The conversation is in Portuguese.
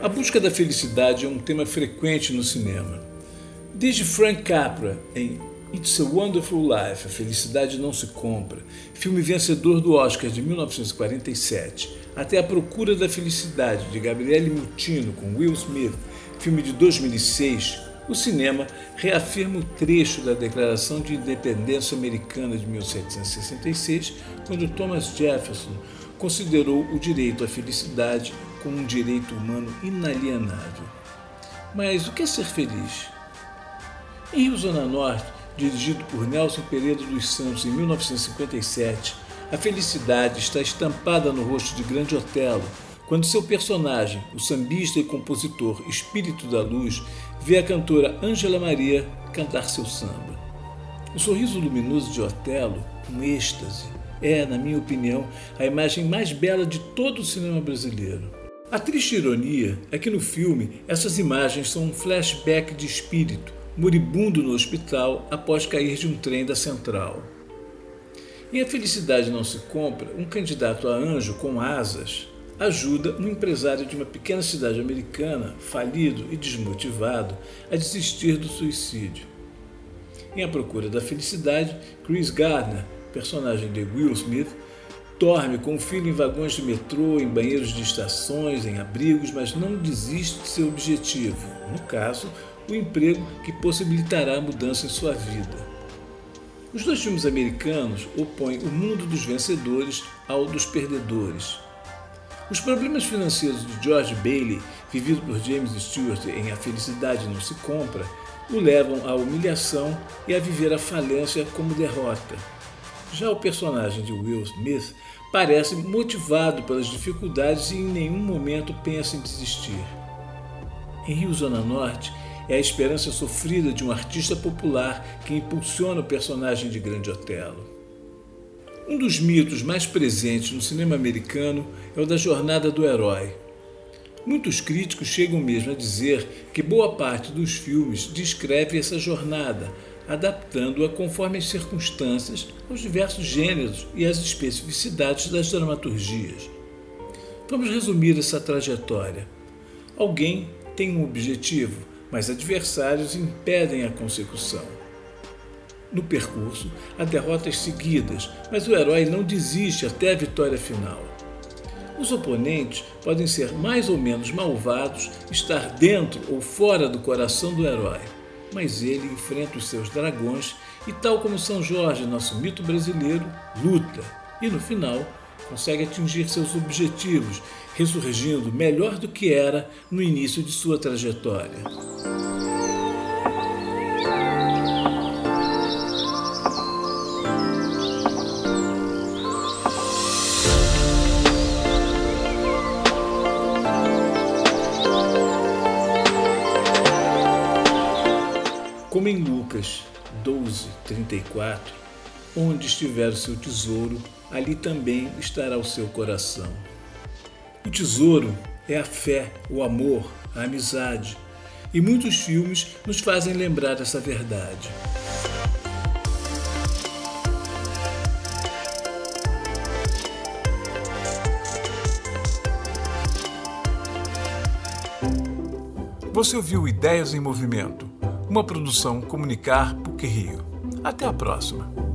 A busca da felicidade é um tema frequente no cinema. Desde Frank Capra em It's a Wonderful Life, A Felicidade Não Se Compra, filme vencedor do Oscar de 1947, até A Procura da Felicidade, de Gabriele Mutino com Will Smith, filme de 2006, o cinema reafirma o trecho da Declaração de Independência Americana de 1766, quando Thomas Jefferson considerou o direito à felicidade como um direito humano inalienável. Mas o que é ser feliz? Em Rio Zona Norte, dirigido por Nelson Pereira dos Santos em 1957, a felicidade está estampada no rosto de Grande Otelo, quando seu personagem, o sambista e compositor Espírito da Luz, vê a cantora Ângela Maria cantar seu samba. O sorriso luminoso de Otelo, um êxtase, é, na minha opinião, a imagem mais bela de todo o cinema brasileiro. A triste ironia é que no filme essas imagens são um flashback de espírito, moribundo no hospital após cair de um trem da central. Em A Felicidade Não Se Compra, um candidato a anjo com asas ajuda um empresário de uma pequena cidade americana, falido e desmotivado, a desistir do suicídio. Em A Procura da Felicidade, Chris Gardner personagem de Will Smith, dorme com o filho em vagões de metrô, em banheiros de estações, em abrigos, mas não desiste de seu objetivo, no caso, o emprego que possibilitará a mudança em sua vida. Os dois filmes americanos opõem o mundo dos vencedores ao dos perdedores. Os problemas financeiros de George Bailey, vivido por James Stewart em A Felicidade Não Se Compra, o levam à humilhação e a viver a falência como derrota. Já o personagem de Will Smith parece motivado pelas dificuldades e em nenhum momento pensa em desistir. Em Rio Zona Norte, é a esperança sofrida de um artista popular que impulsiona o personagem de Grande Otelo. Um dos mitos mais presentes no cinema americano é o da jornada do herói. Muitos críticos chegam mesmo a dizer que boa parte dos filmes descreve essa jornada, adaptando-a conforme as circunstâncias aos diversos gêneros e às especificidades das dramaturgias. Vamos resumir essa trajetória. Alguém tem um objetivo, mas adversários impedem a consecução. No percurso, há derrotas seguidas, mas o herói não desiste até a vitória final. Os oponentes podem ser mais ou menos malvados, estar dentro ou fora do coração do herói mas ele enfrenta os seus dragões e, tal como São Jorge, nosso mito brasileiro, luta e, no final, consegue atingir seus objetivos, ressurgindo melhor do que era no início de sua trajetória. Lucas 12, 34, onde estiver o seu tesouro, ali também estará o seu coração. O tesouro é a fé, o amor, a amizade. E muitos filmes nos fazem lembrar essa verdade. Você ouviu Ideias em Movimento uma produção Comunicar PUC Rio. Até a próxima!